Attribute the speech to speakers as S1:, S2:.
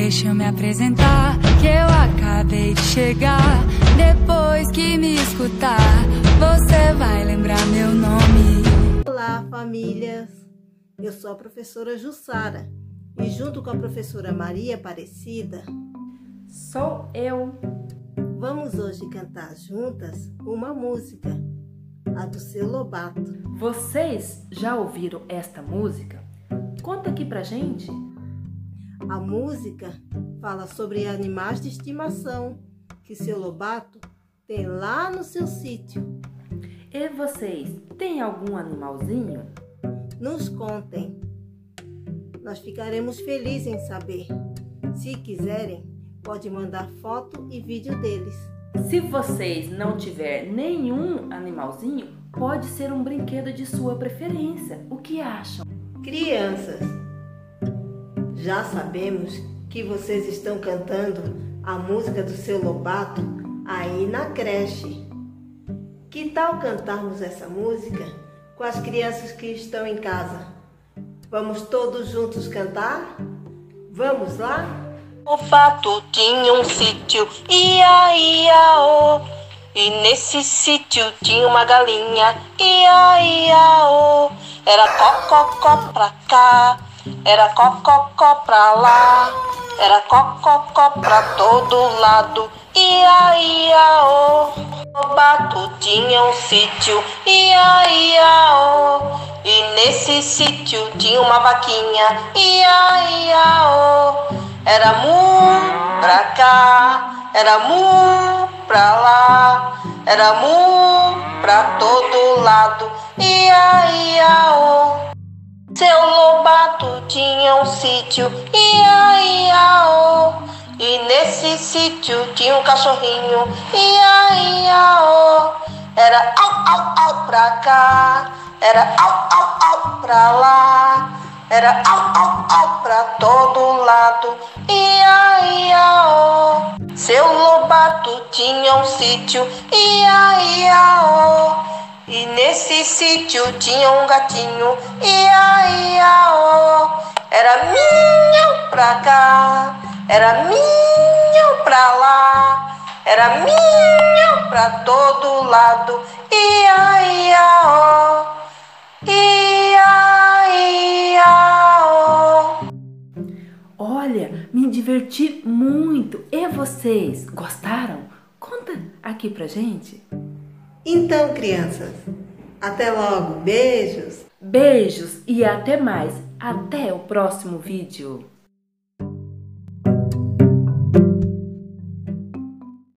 S1: Deixa eu me apresentar, que eu acabei de chegar. Depois que me escutar, você vai lembrar meu nome.
S2: Olá, famílias! Eu sou a professora Jussara e, junto com a professora Maria Aparecida,
S3: sou eu.
S2: Vamos hoje cantar juntas uma música, a do seu Lobato.
S3: Vocês já ouviram esta música? Conta aqui pra gente.
S2: A música fala sobre animais de estimação que seu Lobato tem lá no seu sítio.
S3: E vocês, têm algum animalzinho?
S2: Nos contem. Nós ficaremos felizes em saber. Se quiserem, pode mandar foto e vídeo deles.
S3: Se vocês não tiver nenhum animalzinho, pode ser um brinquedo de sua preferência. O que acham?
S2: Crianças, já sabemos que vocês estão cantando a música do seu Lobato aí na creche. Que tal cantarmos essa música com as crianças que estão em casa? Vamos todos juntos cantar? Vamos lá?
S4: O pato tinha um sítio, ia, ia, oh. E nesse sítio tinha uma galinha, ia, ia, oh. Era cococó pra cá, era cococó pra lá, era cococó pra todo lado. Ia, ia, oh. O bato tinha um sítio, ia, ia, oh. E nesse sítio tinha uma vaquinha, ia, ia, oh. Era mu pra cá, era mu pra lá, era mu pra todo lado. Ia, ia, oh. Seu Lobato tinha um sítio, ia, ia, oh. E nesse sítio tinha um cachorrinho, ia, ia, oh. Era au, au, au pra cá, era au, au, au pra lá. Era au, au, au pra todo lado, ia, ia, oh. Seu Lobato tinha um sítio, ia, ia, oh. Nesse sítio tinha um gatinho, ia, ia, oh. Era minha pra cá, era minha pra lá, era minha pra todo lado, ia, ia, oh. Ia, ia, oh.
S3: Olha, me diverti muito. E vocês, gostaram? Conta aqui pra gente.
S2: Então, crianças, até logo. Beijos.
S3: Beijos e até mais. Até o próximo vídeo.